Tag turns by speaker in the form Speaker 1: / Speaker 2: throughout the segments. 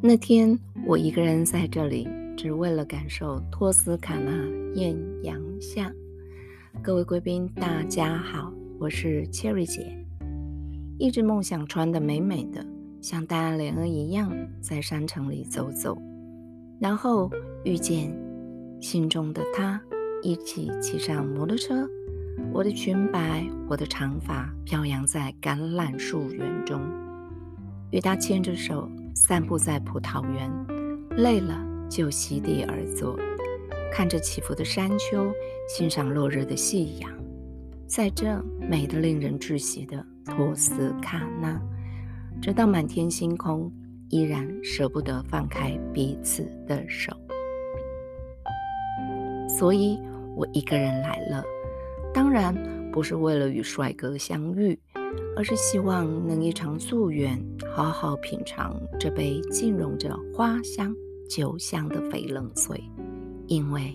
Speaker 1: 那天我一个人在这里，只为了感受托斯卡纳艳阳下。各位贵宾，大家好，我是 Cherry 姐。一直梦想穿的美美的，像戴安莲儿一样，在山城里走走，然后遇见心中的他，一起骑上摩托车。我的裙摆，我的长发飘扬在橄榄树园中，与他牵着手。散步在葡萄园，累了就席地而坐，看着起伏的山丘，欣赏落日的夕阳。在这美得令人窒息的托斯卡纳，直到满天星空，依然舍不得放开彼此的手。所以我一个人来了，当然不是为了与帅哥相遇。而是希望能一场夙愿，好好品尝这杯浸融着花香、酒香的翡冷翠，因为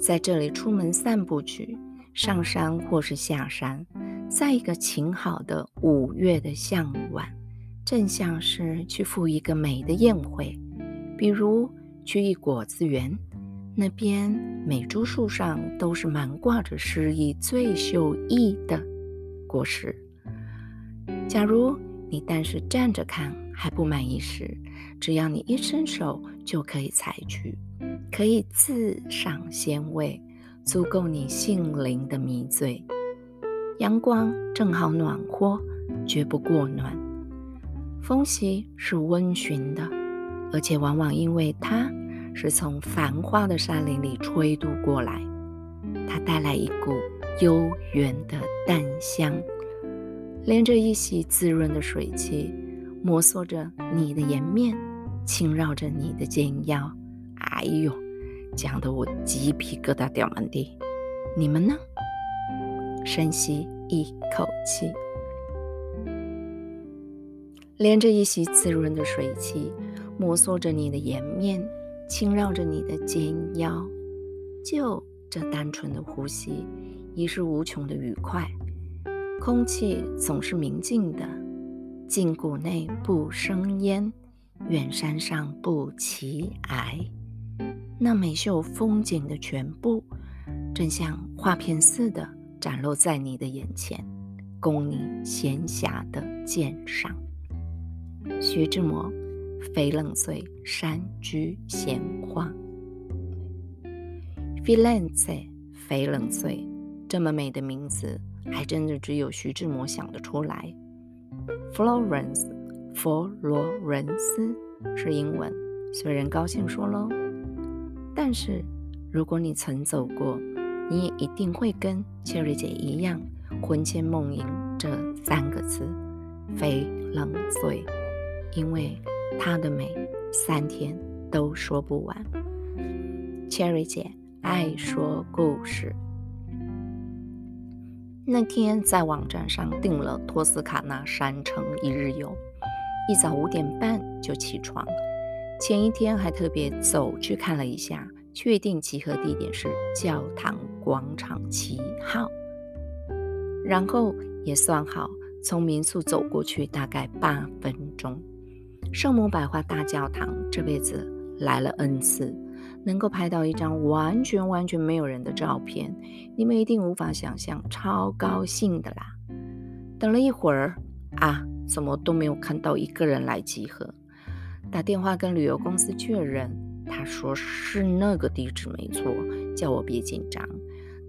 Speaker 1: 在这里出门散步去，上山或是下山，在一个晴好的五月的向晚，正像是去赴一个美的宴会，比如去一果子园。那边每株树上都是满挂着诗意最秀逸的果实。假如你但是站着看还不满意时，只要你一伸手就可以采取，可以自赏鲜味，足够你性灵的迷醉。阳光正好暖和，绝不过暖。风息是温煦的，而且往往因为它。是从繁花的山林里吹渡过来，它带来一股悠远的淡香，连着一袭滋润的水汽，摩挲着你的颜面，轻绕着你的肩腰。哎呦，讲得我鸡皮疙瘩掉满地。你们呢？深吸一口气，连着一袭滋润的水汽，摩挲着你的颜面。轻绕着你的肩腰，就这单纯的呼吸，已是无穷的愉快。空气总是明净的，近谷内不生烟，远山上不奇崖。那美秀风景的全部，正像画片似的展露在你的眼前，供你闲暇的鉴赏。徐志摩。翡冷翠山居闲话，Firenze 翡冷翠，这么美的名字，还真的只有徐志摩想得出来。Florence 佛罗伦斯是英文，虽然高兴说喽，但是如果你曾走过，你也一定会跟 Cherry 姐一样魂牵梦萦这三个字翡冷翠，因为。她的美，三天都说不完。Cherry 姐爱说故事。那天在网站上订了托斯卡纳山城一日游，一早五点半就起床，前一天还特别走去看了一下，确定集合地点是教堂广场七号，然后也算好从民宿走过去大概八分钟。圣母百花大教堂这辈子来了 N 次，能够拍到一张完全完全没有人的照片，你们一定无法想象，超高兴的啦！等了一会儿啊，怎么都没有看到一个人来集合？打电话跟旅游公司确认，他说是那个地址没错，叫我别紧张，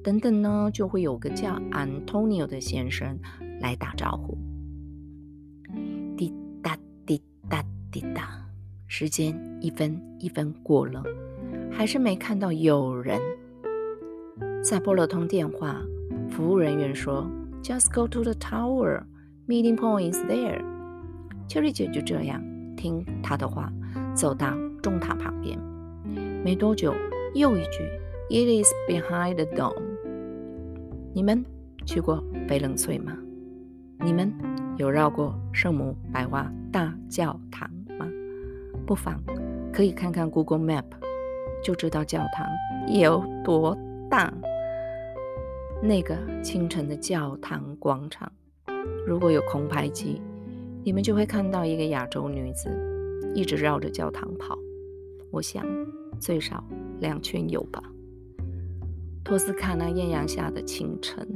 Speaker 1: 等等呢就会有个叫 Antonio 的先生来打招呼。滴答滴答。滴答，时间一分一分过了，还是没看到有人。再拨了通电话，服务人员说：“Just go to the tower, meeting point is there。”秋丽姐就这样听他的话，走到钟塔旁边。没多久，又一句：“It is behind the dome。”你们去过翡冷翠吗？你们有绕过圣母百花大教堂？不妨可以看看 Google Map，就知道教堂有多大。那个清晨的教堂广场，如果有空拍机，你们就会看到一个亚洲女子一直绕着教堂跑。我想最少两圈有吧。托斯卡纳艳阳下的清晨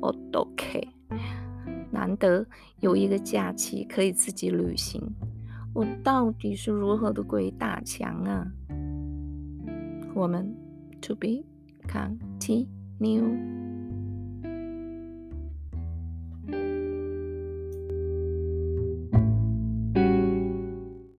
Speaker 1: ，o k 难得有一个假期可以自己旅行。我到底是如何的鬼打墙啊？我们 to be continue。